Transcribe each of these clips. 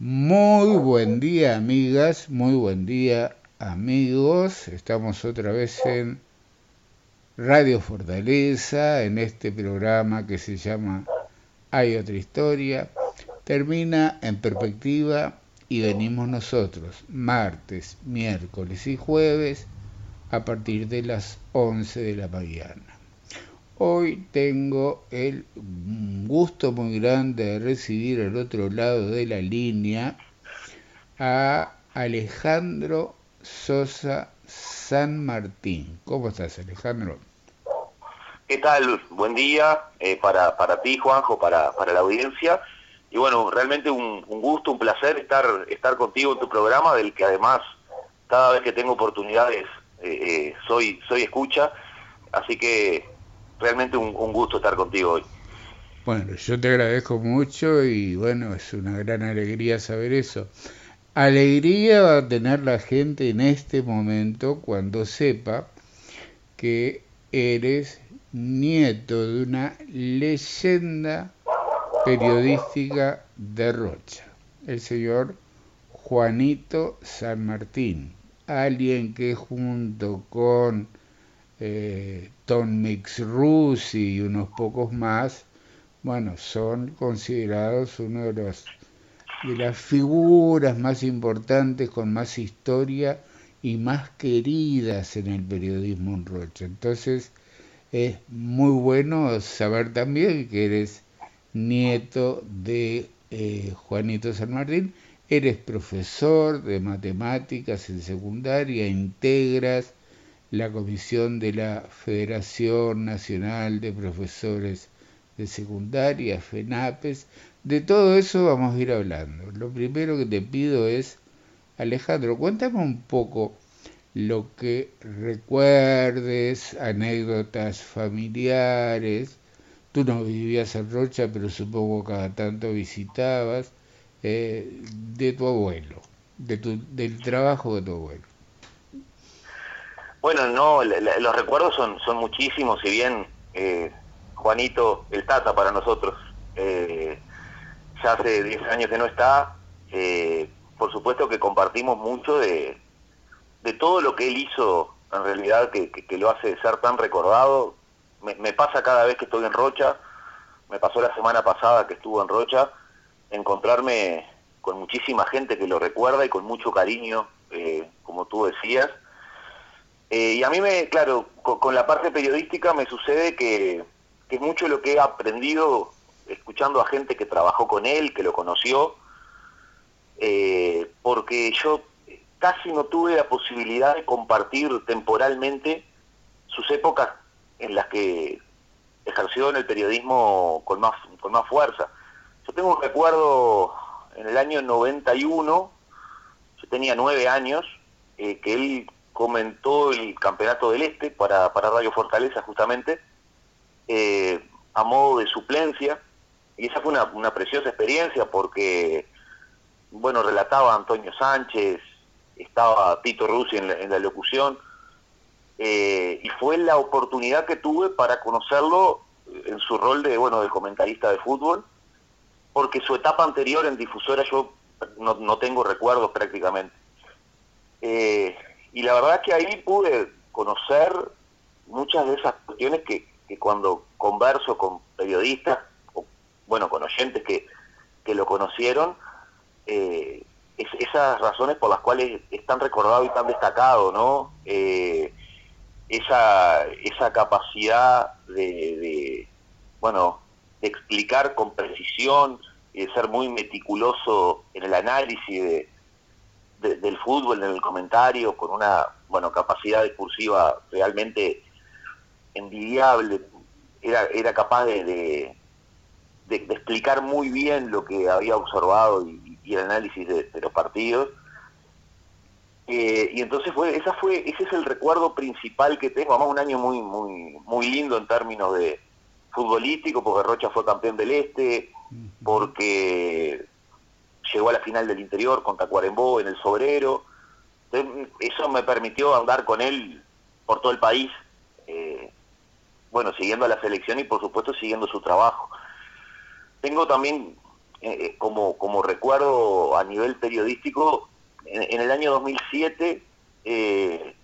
Muy buen día amigas, muy buen día amigos. Estamos otra vez en Radio Fortaleza, en este programa que se llama Hay otra historia. Termina en perspectiva y venimos nosotros martes, miércoles y jueves a partir de las 11 de la mañana. Hoy tengo el gusto muy grande de recibir al otro lado de la línea a Alejandro Sosa San Martín. ¿Cómo estás, Alejandro? ¿Qué tal? Buen día eh, para, para ti, Juanjo, para, para la audiencia. Y bueno, realmente un, gusto, un placer estar, estar contigo en tu programa, del que además cada vez que tengo oportunidades eh, eh, soy, soy escucha. Así que realmente un, gusto estar contigo hoy. Bueno, yo te agradezco mucho y bueno, es una gran alegría saber eso. Alegría va a tener la gente en este momento cuando sepa que eres nieto de una leyenda periodística de Rocha, el señor Juanito San Martín, alguien que junto con eh, Tom Mix Rusi y unos pocos más, bueno, son considerados uno de los de las figuras más importantes con más historia y más queridas en el periodismo en Rocha. Entonces es muy bueno saber también que eres nieto de eh, Juanito San Martín, eres profesor de matemáticas en secundaria, integras la comisión de la Federación Nacional de Profesores de Secundaria, FENAPES. De todo eso vamos a ir hablando. Lo primero que te pido es, Alejandro, cuéntame un poco lo que recuerdes, anécdotas familiares. Tú no vivías en Rocha, pero supongo que cada tanto visitabas, eh, de tu abuelo, de tu, del trabajo de tu abuelo. Bueno, no, los recuerdos son, son muchísimos, si bien eh, Juanito, el Tata para nosotros, eh, ya hace 10 años que no está, eh, por supuesto que compartimos mucho de, de todo lo que él hizo, en realidad, que, lo hace ser tan recordado. Me, me, pasa cada vez que estoy en Rocha, me pasó la semana pasada que estuvo en Rocha, encontrarme con muchísima gente que lo recuerda y con mucho cariño, como tú decías eh, y a mí, me, claro, con, la parte periodística me sucede que, que mucho lo que he aprendido escuchando a gente que trabajó con él, que lo conoció, eh, porque yo casi no tuve la posibilidad de compartir temporalmente sus épocas en las que ejerció en el periodismo con más, con más fuerza. Yo tengo un recuerdo en el año 91, yo tenía nueve años, eh, que él comentó el Campeonato del Este para, para Radio Fortaleza justamente, eh, a modo de suplencia, y esa fue una, preciosa experiencia porque, bueno, relataba Antonio Sánchez, estaba Tito Rusi en la, locución, eh, y fue la oportunidad que tuve para conocerlo en su rol de, bueno, de comentarista de fútbol, porque su etapa anterior en difusora yo no, no tengo recuerdos prácticamente. Eh, y la verdad que ahí pude conocer muchas de esas cuestiones que, cuando converso con periodistas, o, bueno, con oyentes que, que lo conocieron, eh, esas razones por las cuales es tan recordado y tan destacado, ¿no? Eh, esa, esa capacidad de, bueno, de explicar con precisión y de ser muy meticuloso en el análisis de, del fútbol en el comentario, con una bueno capacidad discursiva realmente envidiable, era, era capaz de, de, explicar muy bien lo que había observado y, el análisis de, los partidos. Eh, y entonces fue, esa fue, ese es el recuerdo principal que tengo, además un año muy, muy, muy lindo en términos de futbolístico, porque Rocha fue campeón del Este, porque llegó a la final del interior contra Cuarembó en el Sobrero. eso me permitió andar con él por todo el país, eh, bueno, siguiendo a la selección y por supuesto siguiendo su trabajo. Tengo también eh, como, como recuerdo a nivel periodístico, en, el año 2007 eh,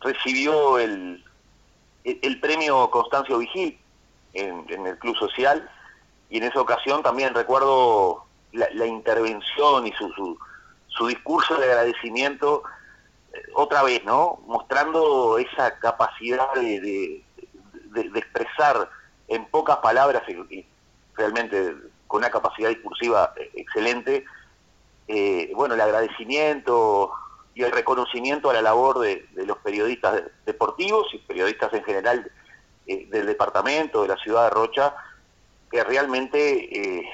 recibió el, el, premio Constancio Vigil en, el Club Social y en esa ocasión también recuerdo la, intervención y su, su, discurso de agradecimiento eh, otra vez, ¿no? Mostrando esa capacidad de, de, expresar en pocas palabras y, realmente con una capacidad discursiva eh, excelente, eh, bueno, el agradecimiento y el reconocimiento a la labor de, los periodistas deportivos y periodistas en general del departamento, de la ciudad de Rocha, que realmente,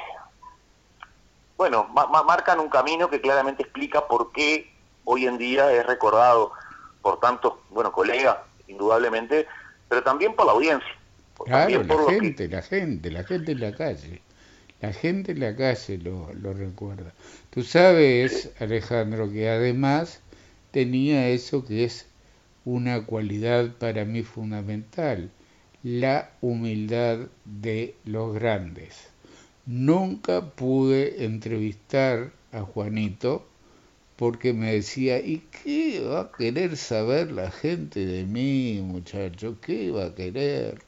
bueno, marcan un camino que claramente explica por qué hoy en día es recordado por tantos, bueno, colegas, indudablemente, pero también por la audiencia. Claro, la gente, la gente, la gente en la calle. La gente en la calle lo, lo recuerda. Tú sabes, Alejandro, que además tenía eso que es una cualidad para mí fundamental, la humildad de los grandes. Nunca pude entrevistar a Juanito porque me decía, ¿y qué va a querer saber la gente de mí, muchacho? ¿Qué va a querer?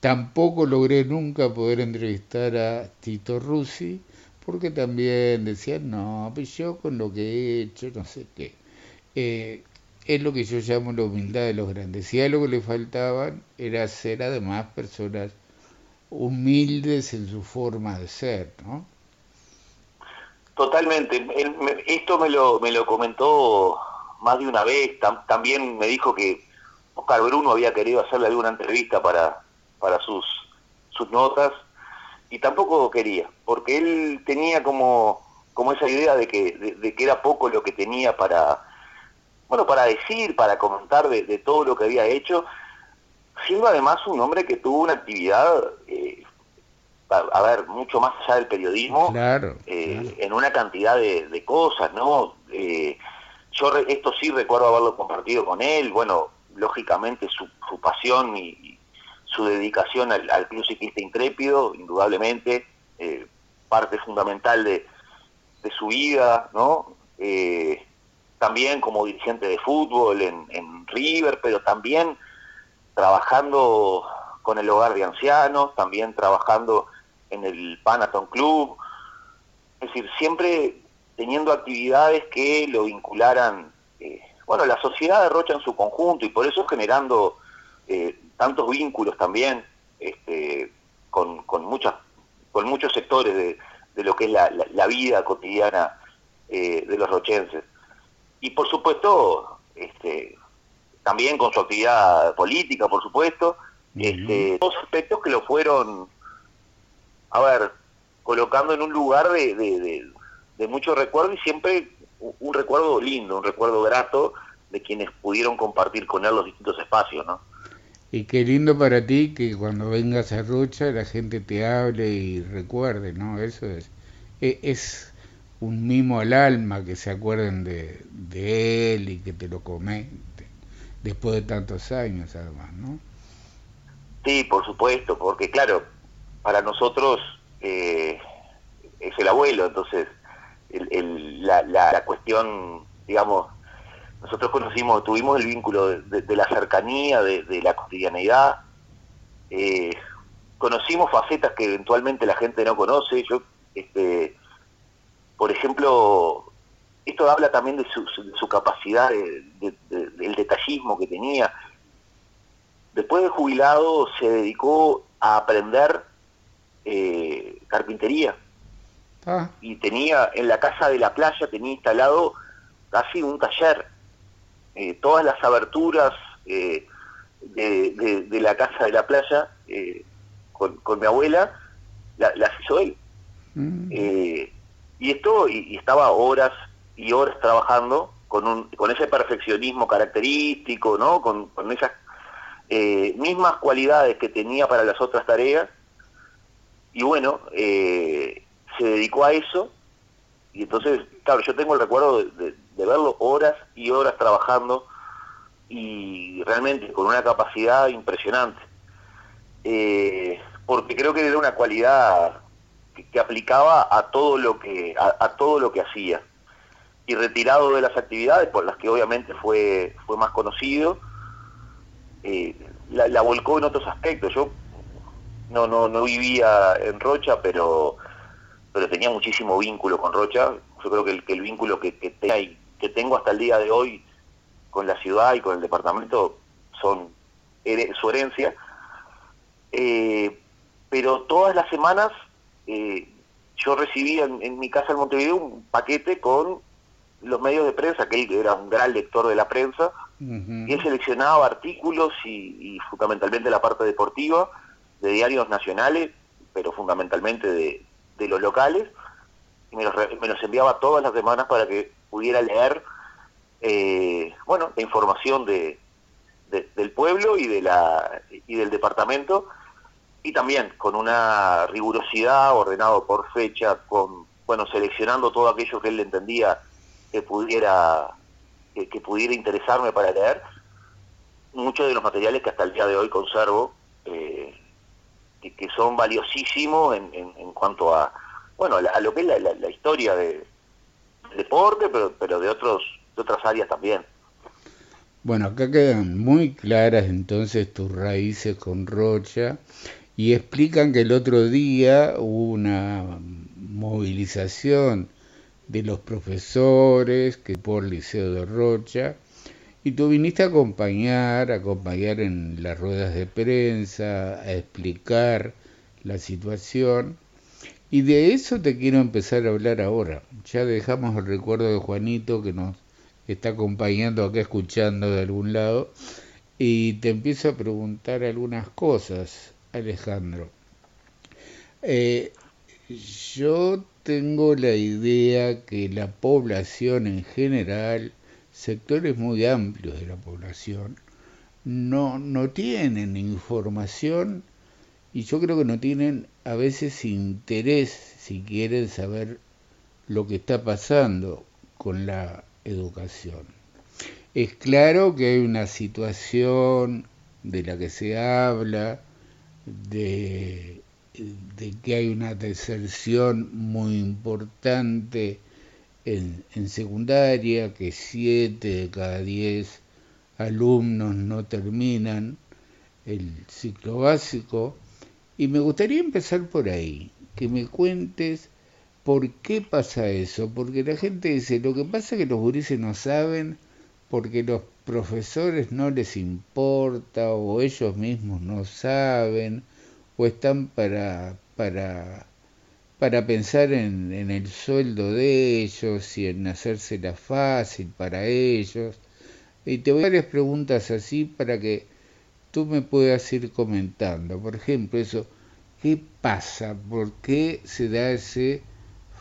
Tampoco logré nunca poder entrevistar a Tito Rusi, porque también decían, no, pues yo con lo que he hecho, no sé qué. Eh, es lo que yo llamo la humildad de los grandes. Si algo que le faltaban era ser además personas humildes en su forma de ser, ¿no? Totalmente. esto me lo, me lo comentó más de una vez. también me dijo que Oscar Bruno había querido hacerle alguna entrevista para, para sus, sus notas y tampoco quería, porque él tenía como, como esa idea de que, de, que era poco lo que tenía para, bueno, para decir, para comentar de, todo lo que había hecho, siendo además un hombre que tuvo una actividad eh, a, ver, mucho más allá del periodismo, eh, en una cantidad de, cosas, ¿no? Eh, yo esto sí recuerdo haberlo compartido con él, bueno, lógicamente su, su pasión y, su dedicación al, Club Ciclista Intrépido, indudablemente, eh, parte fundamental de, de, su vida, ¿no? también como dirigente de fútbol en, en River, pero también trabajando con el hogar de ancianos, también trabajando en el Panaton Club, es decir, siempre teniendo actividades que lo vincularan, eh, bueno, la sociedad de Rocha en su conjunto y por eso generando eh, tantos vínculos también este, con, con, muchas, con muchos sectores de, lo que es la, vida cotidiana eh, de los rochenses. Y por supuesto, este, también con su actividad política, por supuesto, este, dos aspectos que lo fueron a ver, colocando en un lugar de, de, mucho recuerdo y siempre un recuerdo lindo, un recuerdo grato de quienes pudieron compartir con él los distintos espacios, ¿no? Y qué lindo para ti que cuando vengas a Rocha la gente te hable y recuerde, ¿no? Eso es, e, es, un mimo al alma que se acuerden de, de él y que te lo comenten, después de tantos años además, ¿no? Sí, por supuesto, porque claro, para nosotros eh, es el abuelo, entonces la, cuestión, digamos, nosotros conocimos, tuvimos el vínculo de, la cercanía, de, la cotidianeidad, eh, conocimos facetas que eventualmente la gente no conoce, yo, este, por ejemplo, esto habla también de su, capacidad, del detallismo que tenía. Después de jubilado se dedicó a aprender eh, carpintería. Ah. Y tenía en la casa de la playa, tenía instalado casi un taller. Eh, todas las aberturas eh, de, la casa de la playa con, mi abuela las hizo él. Mm. y esto, y, estaba horas y horas trabajando con, un, con ese perfeccionismo característico, ¿no? con, con esas mismas cualidades que tenía para las otras tareas y bueno, eh, se dedicó a eso y entonces, claro, yo tengo el recuerdo de, verlo horas y horas trabajando y realmente con una capacidad impresionante. Eh, porque creo que era una cualidad que, aplicaba a todo lo que a, todo lo que hacía y retirado de las actividades por las que obviamente fue fue más conocido eh, la, volcó en otros aspectos. Yo no no no vivía en Rocha pero pero tenía muchísimo vínculo con Rocha. Yo creo que el, que el vínculo que, que, que tengo hasta el día de hoy con la ciudad y con el departamento son su herencia. Eh, pero todas las semanas eh, yo recibía en, mi casa en Montevideo un paquete con los medios de prensa, que él era un gran lector de la prensa, y él seleccionaba artículos y, fundamentalmente la parte deportiva de diarios nacionales, pero fundamentalmente de, los locales, y me los, me los, enviaba todas las semanas para que pudiera leer, eh, bueno, la información de, del pueblo y, de la, y del departamento, y también con una rigurosidad ordenado por fecha, con bueno seleccionando todo aquello que él entendía que pudiera que, pudiera interesarme para leer. Muchos de los materiales que hasta el día de hoy conservo eh, que, son valiosísimos en, en, cuanto a bueno a, lo que es la, historia de, del deporte pero pero de otros de otras áreas también. Bueno acá quedan muy claras entonces tus raíces con Rocha y explican que el otro día hubo una movilización de los profesores que por Liceo de Rocha y tú viniste a acompañar, a acompañar en las ruedas de prensa, a explicar la situación y de eso te quiero empezar a hablar ahora. Ya dejamos el recuerdo de Juanito que nos está acompañando acá escuchando de algún lado y te empiezo a preguntar algunas cosas. Alejandro. Eh, yo tengo la idea que la población en general, sectores muy amplios de la población, no, no tienen información y yo creo que no tienen a veces interés si quieren saber lo que está pasando con la educación. Es claro que hay una situación de la que se habla, de, que hay una deserción muy importante en, en secundaria, que siete de cada diez alumnos no terminan el ciclo básico. Y me gustaría empezar por ahí, que me cuentes por qué pasa eso, porque la gente dice, lo que pasa es que los gurises no saben porque los profesores no les importa o ellos mismos no saben o están para para para pensar en, el sueldo de ellos y en hacérsela fácil para ellos. Y te voy a varias preguntas así para que tú me puedas ir comentando. Por ejemplo, eso, ¿qué pasa? ¿Por qué se da ese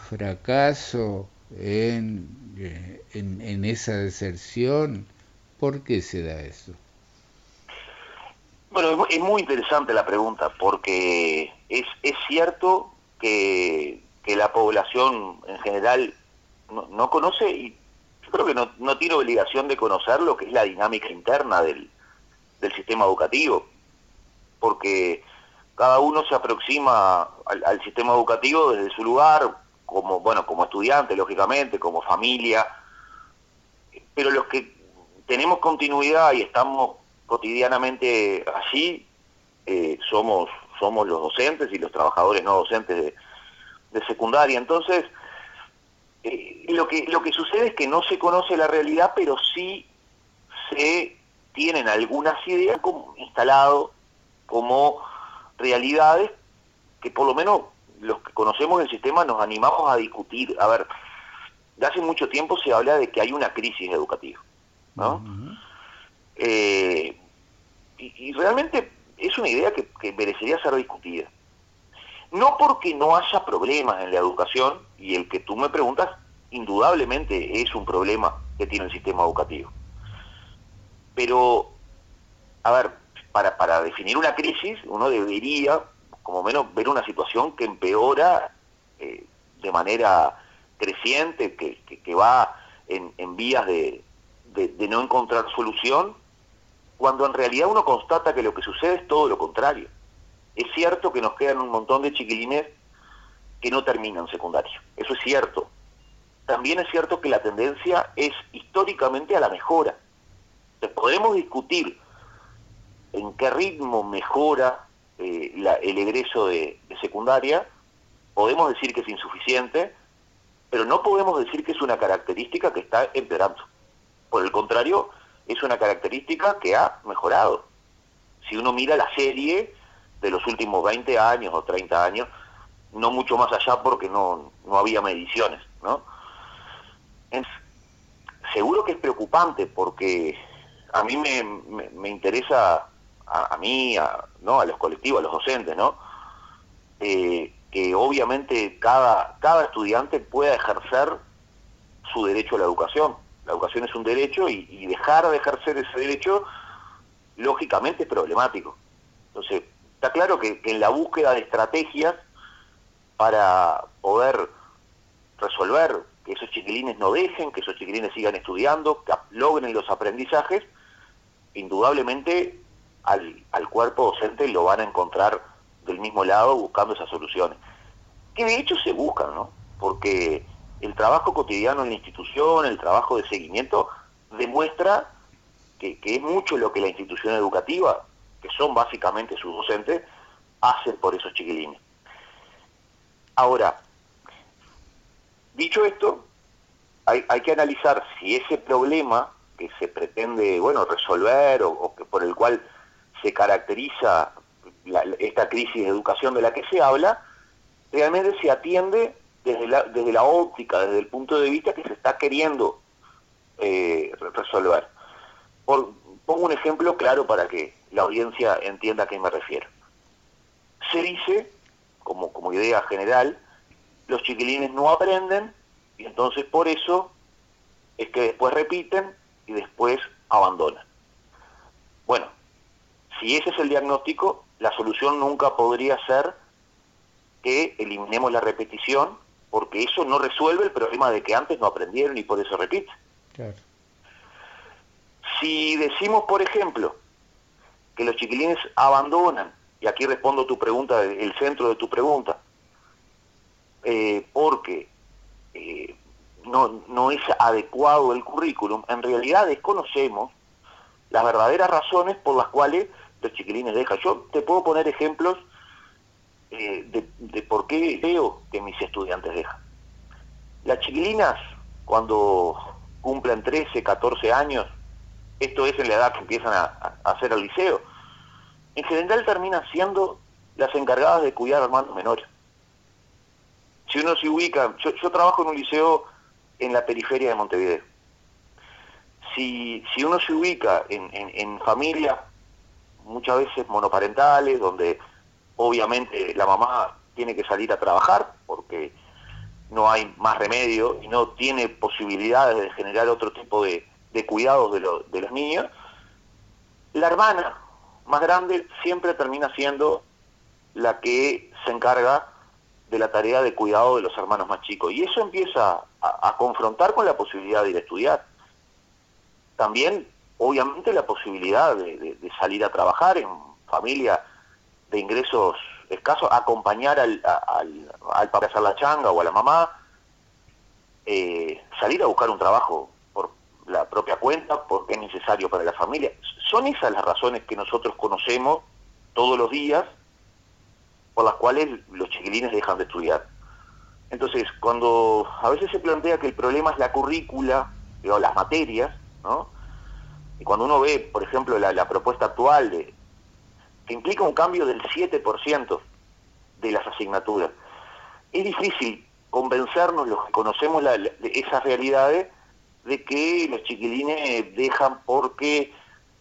fracaso en, eh, en, en esa deserción? ¿Por qué se da eso? Bueno, es muy interesante la pregunta, porque es, es cierto que, que la población en general no, no, conoce, y yo creo que no, no tiene obligación de conocer lo que es la dinámica interna del, del sistema educativo, porque cada uno se aproxima al, al, sistema educativo desde su lugar, como bueno como estudiante lógicamente como familia pero los que tenemos continuidad y estamos cotidianamente allí eh, somos somos los docentes y los trabajadores no docentes de, secundaria entonces eh, lo que lo que sucede es que no se conoce la realidad pero sí se tienen algunas ideas como, instalado como realidades que por lo menos los que conocemos el sistema nos animamos a discutir. A ver, de hace mucho tiempo se habla de que hay una crisis educativa, ¿no? Eh, y, realmente es una idea que, que, merecería ser discutida. No porque no haya problemas en la educación, y el que tú me preguntas, indudablemente es un problema que tiene el sistema educativo. Pero, a ver, para, para definir una crisis, uno debería como menos ver una situación que empeora eh, de manera creciente, que, que, va en, en vías de, de, no encontrar solución, cuando en realidad uno constata que lo que sucede es todo lo contrario. Es cierto que nos quedan un montón de chiquilines que no terminan secundario. Eso es cierto. También es cierto que la tendencia es históricamente a la mejora. podemos discutir en qué ritmo mejora eh, el egreso de, secundaria, podemos decir que es insuficiente, pero no podemos decir que es una característica que está empeorando. Por el contrario, es una característica que ha mejorado. Si uno mira la serie de los últimos 20 años o 30 años, no mucho más allá porque no, no había mediciones, ¿no? seguro que es preocupante porque a mí me, me interesa a, mí, a, ¿no? a los colectivos, a los docentes, ¿no? Eh, que obviamente cada, cada estudiante pueda ejercer su derecho a la educación. La educación es un derecho y, dejar de ejercer ese derecho, lógicamente, es problemático. Entonces, está claro que, en la búsqueda de estrategias para poder resolver que esos chiquilines no dejen, que esos chiquilines sigan estudiando, que logren los aprendizajes, indudablemente al, al cuerpo docente lo van a encontrar del mismo lado buscando esas soluciones. Que de hecho se buscan, ¿no? Porque el trabajo cotidiano en la institución, el trabajo de seguimiento, demuestra que, es mucho lo que la institución educativa, que son básicamente sus docentes, hacen por esos chiquilines. Ahora, dicho esto, hay, que analizar si ese problema que se pretende, bueno, resolver o que por el cual se caracteriza esta crisis de educación de la que se habla, realmente se atiende desde la, desde la óptica, desde el punto de vista que se está queriendo eh, resolver. Por, pongo un ejemplo claro para que la audiencia entienda a qué me refiero. Se dice, como, como idea general, los chiquilines no aprenden y entonces por eso es que después repiten y después abandonan. Bueno, si ese es el diagnóstico, la solución nunca podría ser que eliminemos la repetición, porque eso no resuelve el problema de que antes no aprendieron y por eso repiten. Si decimos, por ejemplo, que los chiquilines abandonan, y aquí respondo tu pregunta, el centro de tu pregunta, eh, porque eh, no, no es adecuado el currículum, en realidad desconocemos las verdaderas razones por las cuales los chiquilines dejan. Yo te puedo poner ejemplos eh, de, por qué veo que mis estudiantes dejan. Las chiquilinas, cuando cumplen 13, 14 años, esto es en la edad que empiezan a, hacer el liceo, en general terminan siendo las encargadas de cuidar a hermanos menores. Si uno se ubica, yo, trabajo en un liceo en la periferia de Montevideo. Si, si uno se ubica en, en familias muchas veces monoparentales, donde obviamente la mamá tiene que salir a trabajar porque no hay más remedio y no tiene posibilidades de generar otro tipo de, cuidados de, de los niños, la hermana más grande siempre termina siendo la que se encarga de la tarea de cuidado de los hermanos más chicos. Y eso empieza a, a confrontar con la posibilidad de ir a estudiar. También obviamente la posibilidad de, salir a trabajar en familia de ingresos escasos, acompañar al, al, al papá a hacer la changa o a la mamá, eh, salir a buscar un trabajo por la propia cuenta, porque es necesario para la familia. Son esas las razones que nosotros conocemos todos los días por las cuales los chiquilines dejan de estudiar. Entonces, cuando a veces se plantea que el problema es la currícula o las materias, ¿no? Y cuando uno ve, por ejemplo, la, propuesta actual de implica un cambio del 7% de las asignaturas, es difícil convencernos los que conocemos de esas realidades de que los chiquilines dejan porque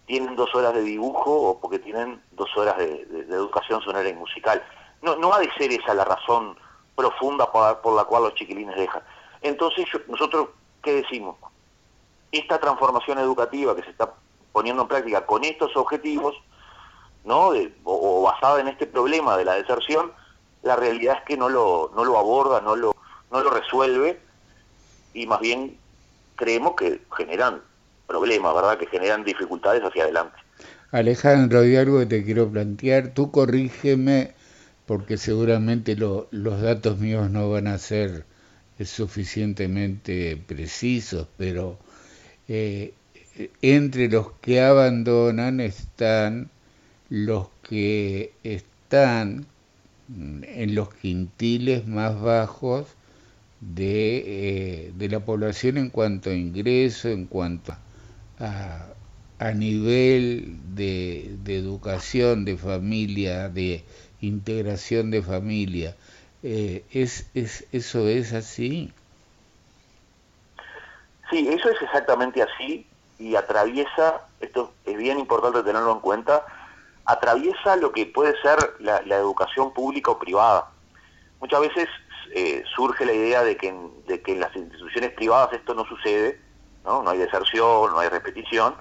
tienen dos horas de dibujo o porque tienen dos horas de, educación sonora y musical. No, no ha de ser esa la razón profunda por, la cual los chiquilines dejan. Entonces, nosotros, ¿qué decimos? esta transformación educativa que se está poniendo en práctica con estos objetivos, ¿no? o, basada en este problema de la deserción, la realidad es que no lo, no lo aborda, no lo, no lo resuelve, y más bien creemos que generan problemas, ¿verdad? Que generan dificultades hacia adelante. Alejandro, hay algo que te quiero plantear, tú corrígeme, porque seguramente los datos míos no van a ser suficientemente precisos, pero eh, entre los que abandonan están los que están en los quintiles más bajos de, eh, de la población en cuanto a ingreso, en cuanto a, a nivel de, de, educación, de familia, de integración de familia. Eh, ¿es, es, ¿Eso es así? Sí, eso es exactamente así y atraviesa, esto es bien importante tenerlo en cuenta, atraviesa lo que puede ser la, educación pública o privada. Muchas veces eh, surge la idea de que, de que en las instituciones privadas esto no sucede, ¿no? no hay deserción, no hay repetición.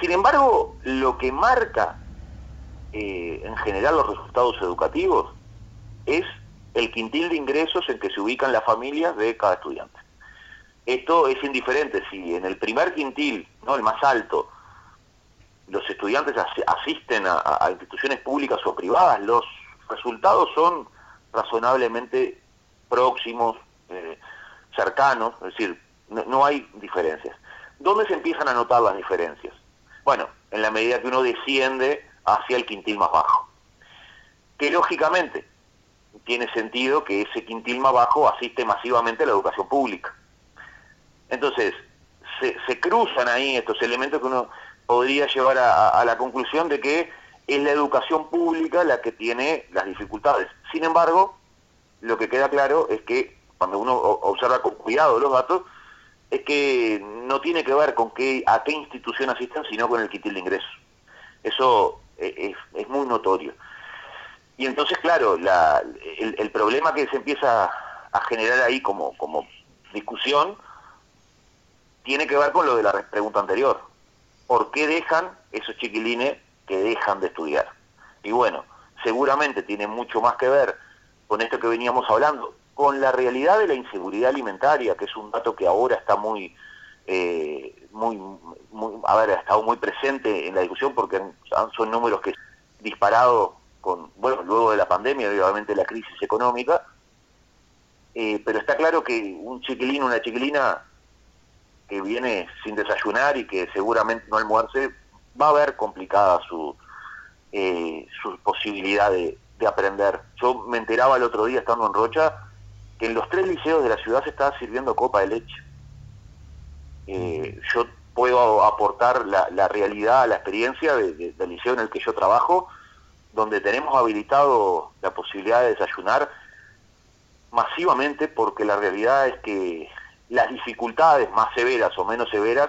Sin embargo, lo que marca eh, en general los resultados educativos es el quintil de ingresos en que se ubican las familias de cada estudiante. Esto es indiferente si en el primer quintil, no el más alto, los estudiantes asisten a, instituciones públicas o privadas, los resultados son razonablemente próximos, eh, cercanos, es decir, no, hay diferencias. ¿Dónde se empiezan a notar las diferencias? Bueno, en la medida que uno desciende hacia el quintil más bajo. Que lógicamente tiene sentido que ese quintil más bajo asiste masivamente a la educación pública. Entonces, se, cruzan ahí estos elementos que uno podría llevar a, la conclusión de que es la educación pública la que tiene las dificultades. Sin embargo, lo que queda claro es que cuando uno observa con cuidado los datos, es que no tiene que ver con qué, a qué institución asisten, sino con el quitil de ingresos. Eso es, es, muy notorio. Y entonces, claro, la, el, problema que se empieza a generar ahí como discusión tiene que ver con lo de la pregunta anterior. ¿Por qué dejan esos chiquilines que dejan de estudiar? Y bueno, seguramente tiene mucho más que ver con esto que veníamos hablando, con la realidad de la inseguridad alimentaria, que es un dato que ahora está muy, eh, muy, muy, a ver, ha estado muy presente en la discusión porque son números que disparado con, bueno, luego de la pandemia, obviamente la crisis económica, eh, pero está claro que un chiquilín, una chiquilina que viene sin desayunar y que seguramente no almuerce, va a ver complicada su, eh, su posibilidad de, aprender. Yo me enteraba el otro día estando en Rocha que en los tres liceos de la ciudad se estaba sirviendo copa de leche. Eh, yo puedo aportar la, realidad, la experiencia del liceo en el que yo trabajo, donde tenemos habilitado la posibilidad de desayunar masivamente porque la realidad es que las dificultades más severas o menos severas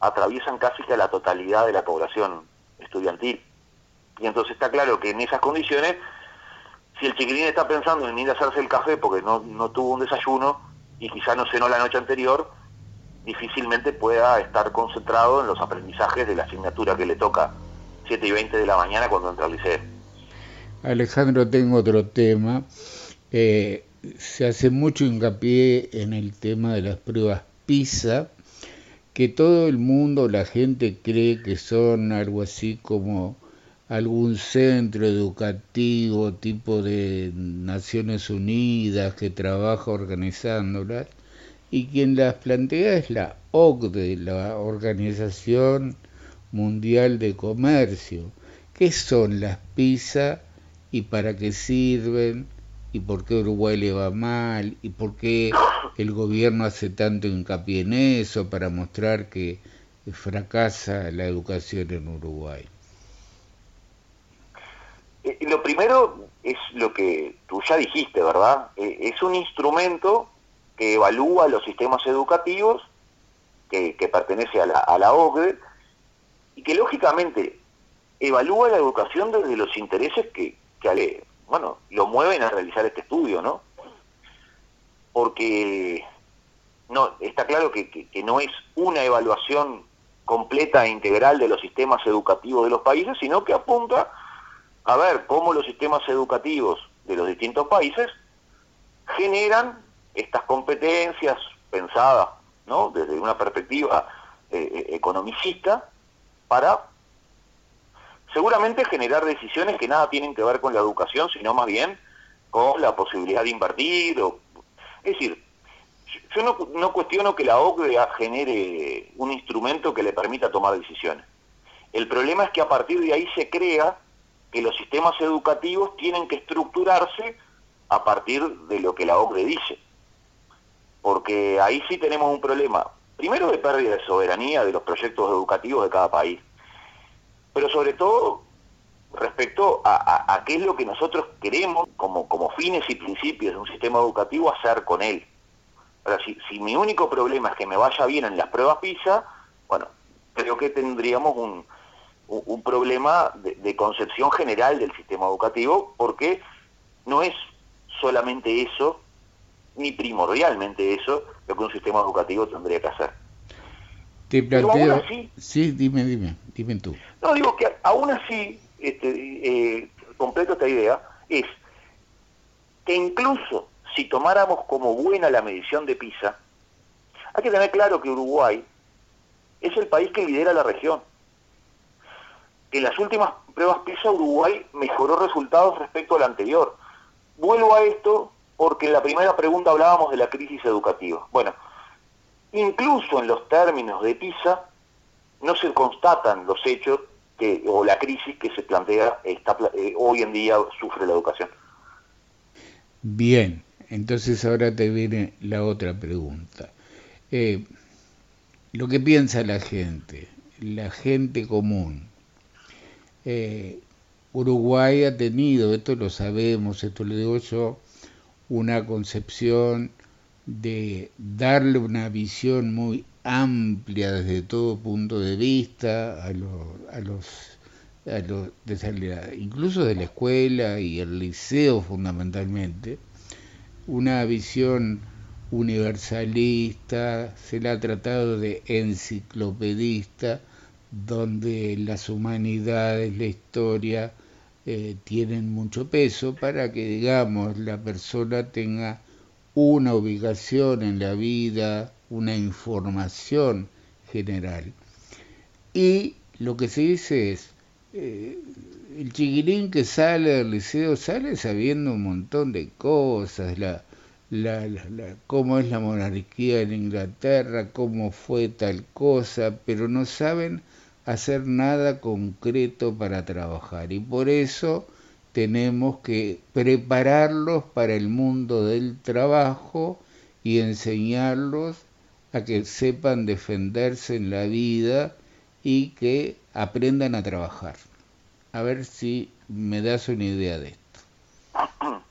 atraviesan casi que a la totalidad de la población estudiantil. Y entonces está claro que en esas condiciones, si el chiquilín está pensando en ir a hacerse el café porque no, no tuvo un desayuno y quizá no cenó la noche anterior, difícilmente pueda estar concentrado en los aprendizajes de la asignatura que le toca 7 y 20 de la mañana cuando entra al liceo. Alejandro, tengo otro tema. Eh, se hace mucho hincapié en el tema de las pruebas PISA, que todo el mundo, la gente cree que son algo así como algún centro educativo tipo de Naciones Unidas que trabaja organizándolas, y quien las plantea es la OCDE, la Organización Mundial de Comercio. ¿Qué son las PISA y para qué sirven? Y por qué Uruguay le va mal y por qué el gobierno hace tanto hincapié en eso para mostrar que fracasa la educación en Uruguay. Lo primero es lo que tú ya dijiste, ¿verdad? Eh, es un instrumento que evalúa los sistemas educativos, que, pertenece a la, a OCDE, y que lógicamente evalúa la educación desde los intereses que, que bueno, lo mueven a realizar este estudio, ¿no? Porque no, está claro que, no es una evaluación completa e integral de los sistemas educativos de los países, sino que apunta a ver cómo los sistemas educativos de los distintos países generan estas competencias pensadas ¿no? desde una perspectiva eh, eh, economicista para seguramente generar decisiones que nada tienen que ver con la educación, sino más bien con la posibilidad de invertir. O, es decir, yo no, no cuestiono que la OCDE genere un instrumento que le permita tomar decisiones. El problema es que a partir de ahí se crea que los sistemas educativos tienen que estructurarse a partir de lo que la OCDE dice. Porque ahí sí tenemos un problema, primero de pérdida de soberanía de los proyectos educativos de cada país, pero sobre todo respecto a, qué es lo que nosotros queremos como, fines y principios de un sistema educativo hacer con él. Ahora, si, si mi único problema es que me vaya bien en las pruebas PISA, bueno, creo que tendríamos un, un problema de, concepción general del sistema educativo, porque no es solamente eso, ni primordialmente eso, lo que un sistema educativo tendría que hacer. Te planteo... sí, dime, dime, dime tú. No, digo que aún así, este, eh, completo esta idea, es que incluso si tomáramos como buena la medición de PISA, hay que tener claro que Uruguay es el país que lidera la región en las últimas pruebas PISA Uruguay mejoró resultados respecto al anterior. Vuelvo a esto porque en la primera pregunta hablábamos de la crisis educativa. Bueno, incluso en los términos de PISA no se constatan los hechos que, o la crisis que se plantea está, eh, hoy en día sufre la educación. Bien, entonces ahora te viene la otra pregunta. Eh, lo que piensa la gente, la gente común, eh, Uruguay ha tenido, esto lo sabemos, esto lo digo yo, una concepción de darle una visión muy amplia desde todo punto de vista a, a los, a los incluso de la escuela y el liceo fundamentalmente, una visión universalista, se la ha tratado de enciclopedista, donde las humanidades, la historia, eh, tienen mucho peso para que, digamos, la persona tenga una ubicación en la vida, una información general. Y lo que se dice es, eh, el chiquilín que sale del liceo sale sabiendo un montón de cosas, la, la, cómo es la monarquía en Inglaterra, cómo fue tal cosa, pero no saben hacer nada concreto para trabajar y por eso tenemos que prepararlos para el mundo del trabajo y enseñarlos a que sepan defenderse en la vida y que aprendan a trabajar. A ver si me das una idea de esto.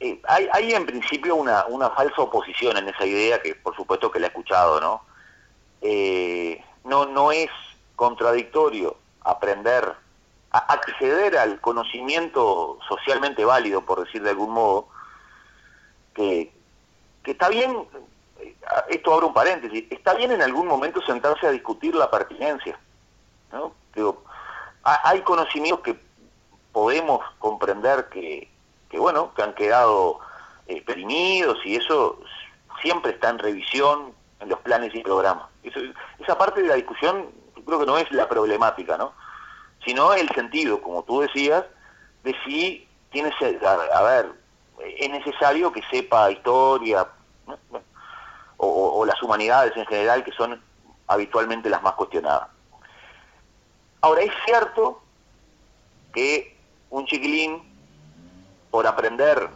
Eh, hay, hay, en principio una, una falsa oposición en esa idea que por supuesto que la he escuchado, ¿no? Eh, no, no es contradictorio aprender, acceder al conocimiento socialmente válido, por decir de algún modo, que, que está bien, esto abre un paréntesis, está bien en algún momento sentarse a discutir la pertinencia. ¿no? Digo, hay conocimientos que podemos comprender que, que bueno, que han quedado eh, perimidos y eso siempre está en revisión en los planes y programas esa parte de la discusión creo que no es la problemática, ¿no? Sino el sentido, como tú decías, de si tienes, a, ver, es necesario que sepa historia o, las humanidades en general, que son habitualmente las más cuestionadas. Ahora, es cierto que un chiquilín, por aprender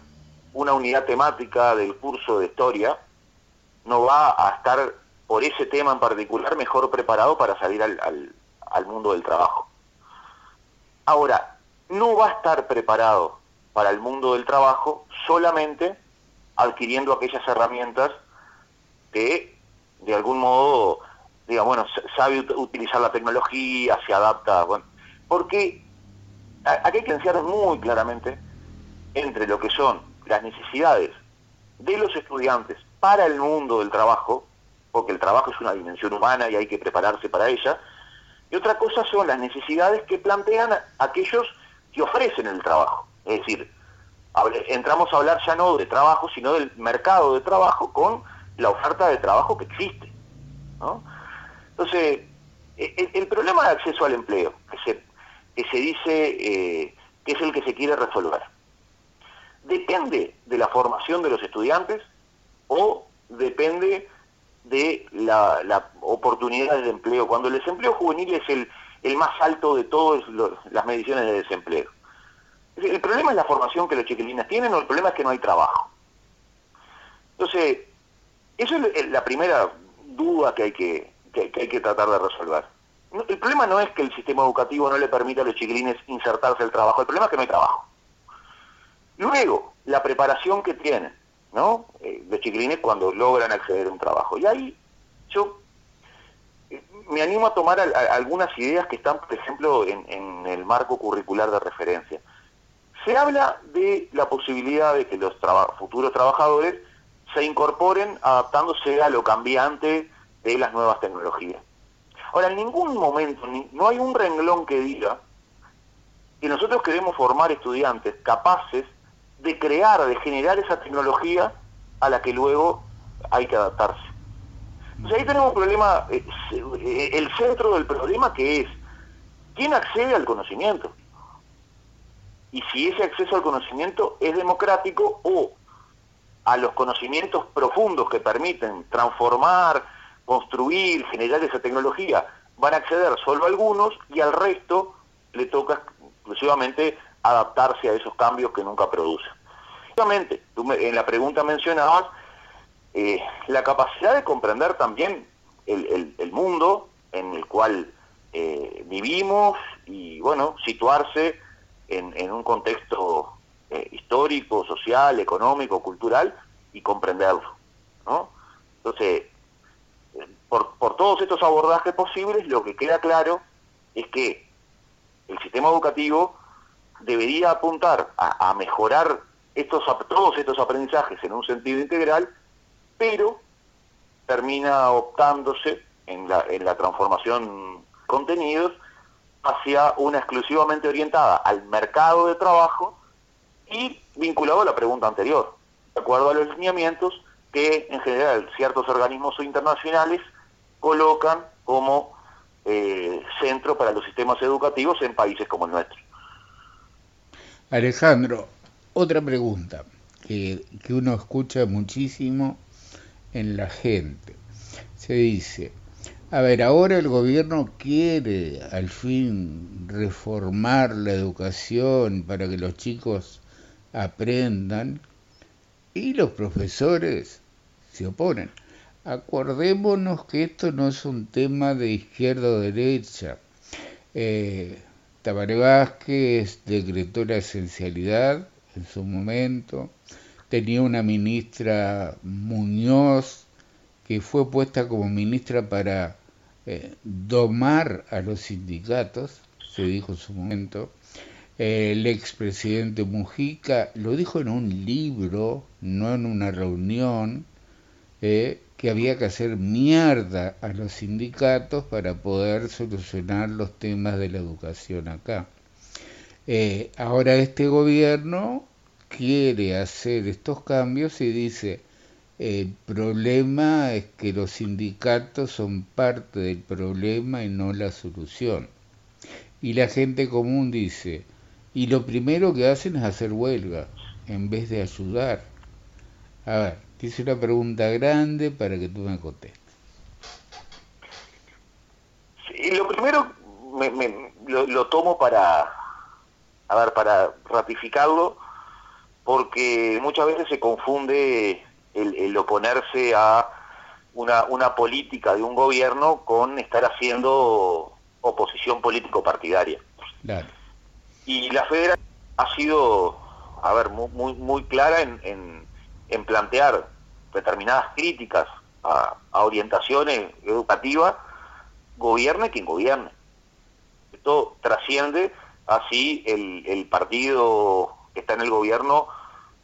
una unidad temática del curso de historia, no va a estar por ese tema en particular mejor preparado para salir al, al, mundo del trabajo. Ahora, no va a estar preparado para el mundo del trabajo solamente adquiriendo aquellas herramientas que de algún modo, diga, bueno, sabe utilizar la tecnología, se adapta, porque aquí hay que diferenciar muy claramente entre lo que son las necesidades de los estudiantes para el mundo del trabajo porque el trabajo es una dimensión humana y hay que prepararse para ella. Y otra cosa son las necesidades que plantean aquellos que ofrecen el trabajo. Es decir, entramos a hablar ya no de trabajo, sino del mercado de trabajo con la oferta de trabajo que existe. Entonces, el, problema de acceso al empleo, que se, que se dice eh, que es el que se quiere resolver, depende de la formación de los estudiantes o depende de la, oportunidad de empleo, cuando el desempleo juvenil es el, el más alto de todas las mediciones de desempleo. ¿El problema es la formación que los chiquilines tienen o el problema es que no hay trabajo? Entonces, eso es la primera duda que hay que, hay que tratar de resolver. El problema no es que el sistema educativo no le permita a los chiquilines insertarse al trabajo, el problema es que no hay trabajo. Luego, la preparación que tienen, ¿no? Eh, los chiquilines cuando logran acceder a un trabajo. Y ahí yo eh, me animo a tomar algunas ideas que están, por ejemplo, en el marco curricular de referencia. Se habla de la posibilidad de que los futuros trabajadores se incorporen adaptándose a lo cambiante de las nuevas tecnologías. Ahora, en ningún momento, no hay un renglón que diga que nosotros queremos formar estudiantes capaces de crear, de generar esa tecnología a la que luego hay que adaptarse. Entonces ahí tenemos un problema, eh, eh, el centro del problema que es, ¿quién accede al conocimiento? y si ese acceso al conocimiento es democrático o a los conocimientos profundos que permiten transformar, construir, generar esa tecnología, van a acceder solo algunos y al resto le toca exclusivamente adaptarse a esos cambios que nunca producen. Obviamente, en la pregunta mencionabas eh, la capacidad de comprender también el, mundo en el cual eh, vivimos y, bueno, situarse en, un contexto eh, histórico, social, económico, cultural y comprenderlo. ¿no? Entonces, por todos estos abordajes posibles, lo que queda claro es que el sistema educativo debería apuntar a, mejorar estos, todos estos aprendizajes en un sentido integral, pero termina optándose en la, transformación contenidos hacia una exclusivamente orientada al mercado de trabajo y vinculado a la pregunta anterior, de acuerdo a los lineamientos que en general ciertos organismos internacionales colocan como eh, centro para los sistemas educativos en países como el nuestro. Alejandro, otra pregunta que, uno escucha muchísimo en la gente. Se dice, a ver, ahora el gobierno quiere al fin reformar la educación para que los chicos aprendan y los profesores se oponen. Acordémonos que esto no es un tema de izquierda o derecha. Eh, Tabaré Vázquez decretó la esencialidad en su momento, tenía una ministra Muñoz que fue puesta como ministra para eh, domar a los sindicatos, se dijo en su momento. el expresidente Mujica lo dijo en un libro, no en una reunión, eh, que había que hacer mierda a los sindicatos para poder solucionar los temas de la educación acá. Eh, ahora este gobierno quiere hacer estos cambios y dice, el problema es que los sindicatos son parte del problema y no la solución. Y la gente común dice, y lo primero que hacen es hacer huelga en vez de ayudar. A ver, te hice una pregunta grande para que tú me contestes. Sí, lo primero me, lo, tomo para, a ver, para ratificarlo, porque muchas veces se confunde el, oponerse a una, una, política de un gobierno con estar haciendo oposición político-partidaria. Y la federación ha sido, a ver, muy, muy, clara en, en, plantear determinadas críticas a, orientaciones educativas, gobierne quien gobierne. Esto trasciende así el, el partido que está en el gobierno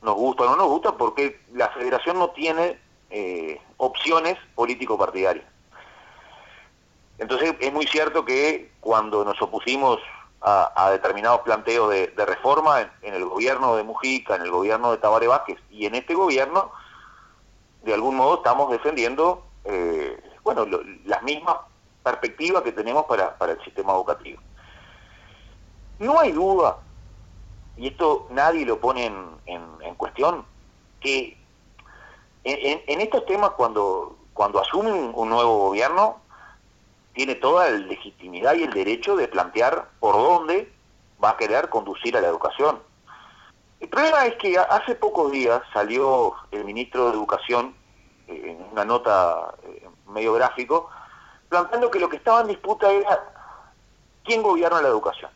nos gusta o no nos gusta, porque la federación no tiene eh, opciones político-partidarias. Entonces es muy cierto que cuando nos opusimos a, determinados planteos de, reforma en, el gobierno de Mujica, en el gobierno de Tabaré Vázquez y en este gobierno, de algún modo estamos defendiendo, eh, bueno, las mismas perspectiva que tenemos para, el sistema educativo. No hay duda, y esto nadie lo pone en, cuestión, que en, estos temas cuando, cuando asume un, nuevo gobierno, tiene toda la legitimidad y el derecho de plantear por dónde va a querer conducir a la educación. El problema es que hace pocos días salió el ministro de Educación en una nota eh, medio gráfico, planteando que lo que estaba en disputa era quién gobierna la educación.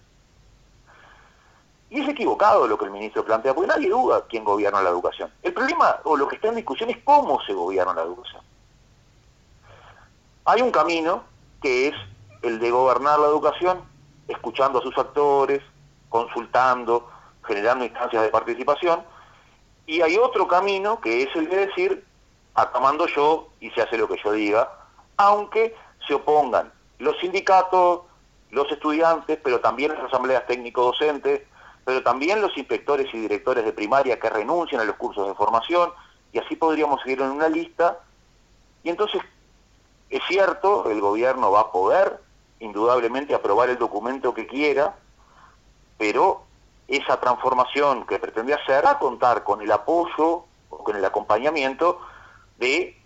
Y es equivocado lo que el ministro plantea, porque nadie duda quién gobierna la educación. El problema, o lo que está en discusión, es cómo se gobierna la educación. Hay un camino que es el de gobernar la educación, escuchando a sus actores, consultando, generando instancias de participación, y hay otro camino que es el de decir, acá yo y se hace lo que yo diga, aunque se opongan los sindicatos, los estudiantes, pero también las asambleas técnico-docentes, pero también los inspectores y directores de primaria que renuncian a los cursos de formación, y así podríamos seguir en una lista. Y entonces, es cierto, el gobierno va a poder indudablemente aprobar el documento que quiera, pero esa transformación que pretende hacer va a contar con el apoyo o con el acompañamiento de,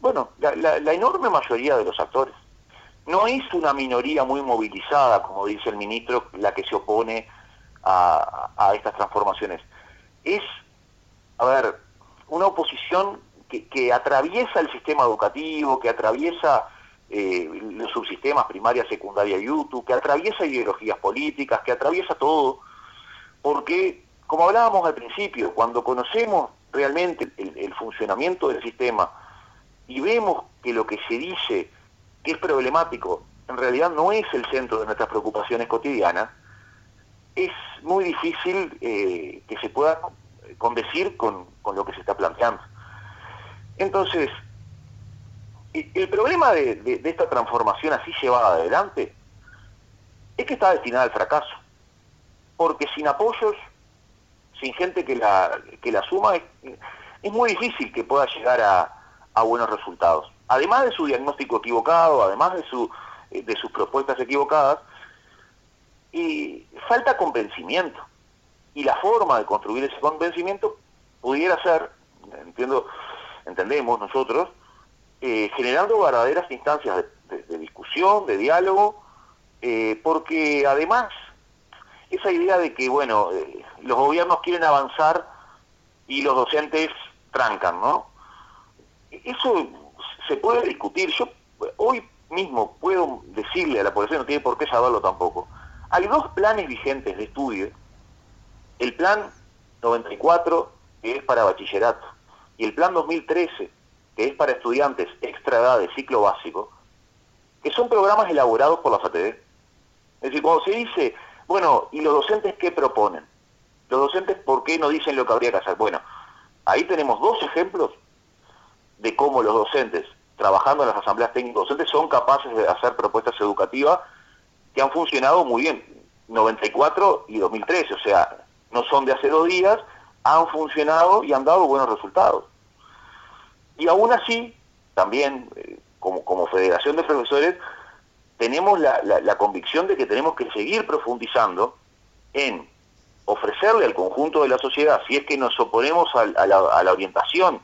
bueno, la, enorme mayoría de los actores. No es una minoría muy movilizada, como dice el ministro, la que se opone a, estas transformaciones. Es, a ver, una oposición que, atraviesa el sistema educativo, que atraviesa eh, los subsistemas primaria, secundaria y UTU, que atraviesa ideologías políticas, que atraviesa todo, porque, como hablábamos al principio, cuando conocemos realmente el, funcionamiento del sistema y vemos que lo que se dice que es problemático en realidad no es el centro de nuestras preocupaciones cotidianas, es muy difícil eh, que se pueda condecir con, lo que se está planteando. Entonces, el problema de, esta transformación así llevada adelante es que está destinada al fracaso, porque sin apoyos sin gente que la, que la suma, es, muy difícil que pueda llegar a, buenos resultados. Además de su diagnóstico equivocado, además de, su, eh, de sus propuestas equivocadas, y falta convencimiento. Y la forma de construir ese convencimiento pudiera ser, entiendo, entendemos nosotros, eh, generando verdaderas instancias de, discusión, de diálogo, eh, porque además esa idea de que, bueno, eh, los gobiernos quieren avanzar y los docentes trancan, ¿no? Eso se puede discutir. Yo hoy mismo puedo decirle a la población, no tiene por qué saberlo tampoco. Hay dos planes vigentes de estudio. El plan 94, que es para bachillerato, y el plan 2013, que es para estudiantes extra edad de ciclo básico, que son programas elaborados por la FATD. Es decir, cuando se dice bueno, ¿y los docentes qué proponen? Los docentes, ¿por qué no dicen lo que habría que hacer? Bueno, ahí tenemos dos ejemplos de cómo los docentes, trabajando en las asambleas técnicas docentes, son capaces de hacer propuestas educativas que han funcionado muy bien, 94 y 2013, o sea, no son de hace dos días, han funcionado y han dado buenos resultados. Y aún así, también eh, como, como Federación de Profesores, tenemos la, convicción de que tenemos que seguir profundizando en ofrecerle al conjunto de la sociedad, si es que nos oponemos a, la, orientación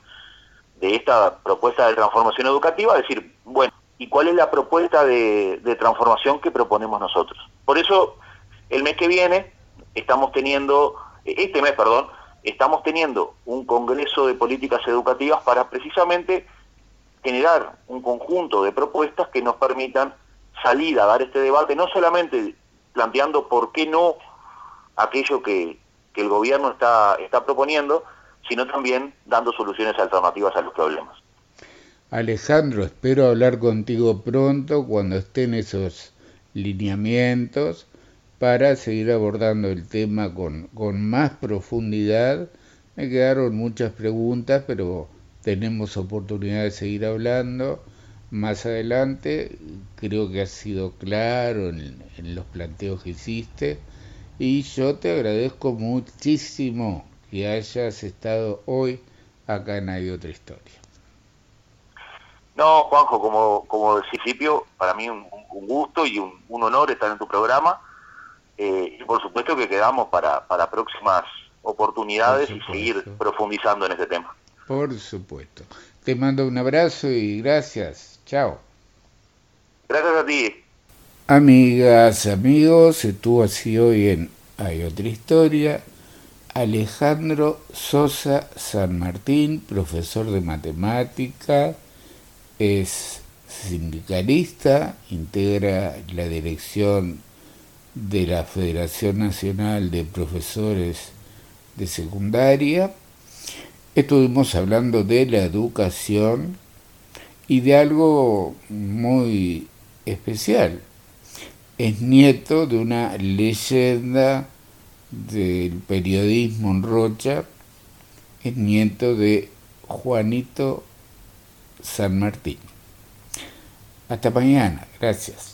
de esta propuesta de transformación educativa, decir, bueno, ¿y cuál es la propuesta de, de transformación que proponemos nosotros? Por eso, el mes que viene estamos teniendo, este mes, perdón, estamos teniendo un congreso de políticas educativas para precisamente generar un conjunto de propuestas que nos permitan salida a dar este debate, no solamente planteando por qué no aquello que, el gobierno está, está proponiendo, sino también dando soluciones alternativas a los problemas. Alejandro, espero hablar contigo pronto cuando estén esos lineamientos para seguir abordando el tema con, con más profundidad. Me quedaron muchas preguntas, pero tenemos oportunidad de seguir hablando más adelante. Creo que has sido claro en, los planteos que hiciste y yo te agradezco muchísimo que hayas estado hoy acá en Hay Otra Historia. No, Juanjo, como, como principio, para mí un, gusto y un, honor estar en tu programa. Eh, y por supuesto que quedamos para, para próximas oportunidades y seguir profundizando en este tema. Por supuesto. Te mando un abrazo y gracias. Chao. Gracias a ti. Amigas, amigos, estuvo así hoy en Hay otra historia. Alejandro Sosa San Martín, profesor de matemática, es sindicalista, integra la dirección de la Federación Nacional de Profesores de Secundaria. Estuvimos hablando de la educación y de algo muy especial. Es nieto de una leyenda del periodismo en Rocha, es nieto de Juanito San Martín. Hasta mañana, gracias.